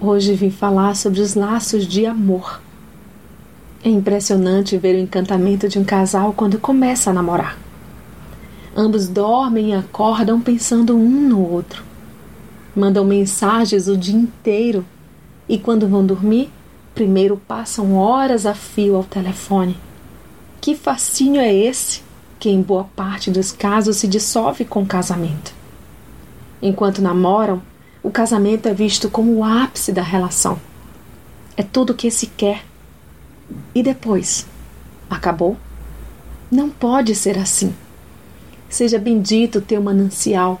Hoje vim falar sobre os laços de amor. É impressionante ver o encantamento de um casal quando começa a namorar. Ambos dormem e acordam pensando um no outro. Mandam mensagens o dia inteiro e, quando vão dormir, primeiro passam horas a fio ao telefone. Que fascínio é esse que, em boa parte dos casos, se dissolve com o casamento? Enquanto namoram, o casamento é visto como o ápice da relação. É tudo o que se quer. E depois? Acabou? Não pode ser assim. Seja bendito teu manancial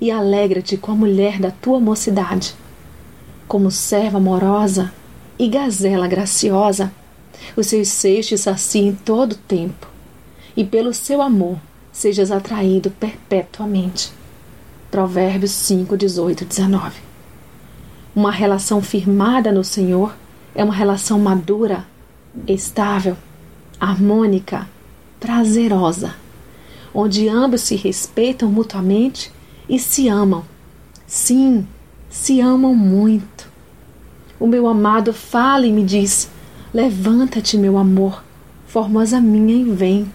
e alegra-te com a mulher da tua mocidade. Como serva amorosa e gazela graciosa, os seus seixos saciem todo o tempo, e pelo seu amor sejas atraído perpetuamente. Provérbios 5, 18 19. Uma relação firmada no Senhor é uma relação madura, estável, harmônica, prazerosa, onde ambos se respeitam mutuamente e se amam. Sim, se amam muito. O meu amado fala e me diz: Levanta-te, meu amor, formosa minha, e vem.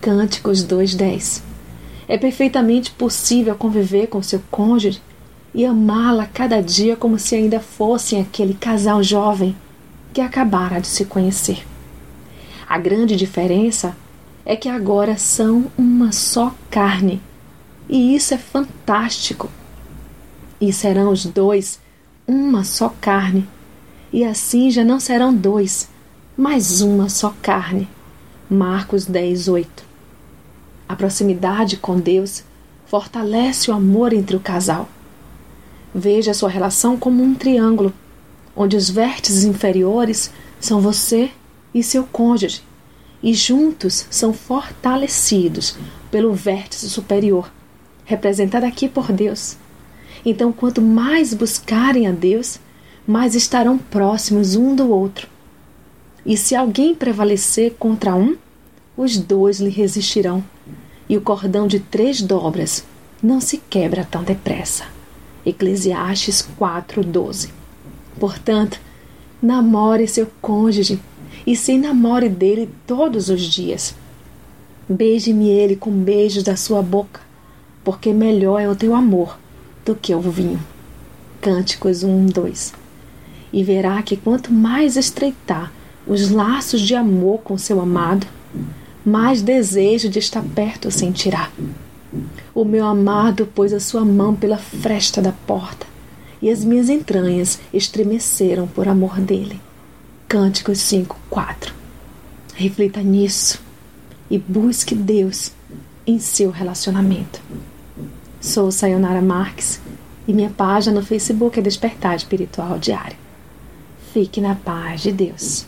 Cânticos 2:10 é perfeitamente possível conviver com seu cônjuge e amá-la cada dia como se ainda fossem aquele casal jovem que acabara de se conhecer. A grande diferença é que agora são uma só carne, e isso é fantástico. E serão os dois uma só carne, e assim já não serão dois, mas uma só carne. Marcos 10, 8. A proximidade com Deus fortalece o amor entre o casal. Veja a sua relação como um triângulo, onde os vértices inferiores são você e seu cônjuge, e juntos são fortalecidos pelo vértice superior, representado aqui por Deus. Então, quanto mais buscarem a Deus, mais estarão próximos um do outro. E se alguém prevalecer contra um, os dois lhe resistirão e o cordão de três dobras não se quebra tão depressa. Eclesiastes 4:12. Portanto, namore seu cônjuge e se namore dele todos os dias. Beije-me ele com beijos da sua boca, porque melhor é o teu amor do que o vinho. Cânticos 1, 2. E verá que quanto mais estreitar os laços de amor com seu amado, mais desejo de estar perto sentirá. O meu amado pôs a sua mão pela fresta da porta, e as minhas entranhas estremeceram por amor dele. Cânticos 5, 4. Reflita nisso e busque Deus em seu relacionamento. Sou Sayonara Marques e minha página no Facebook é Despertar Espiritual Diário. Fique na paz de Deus.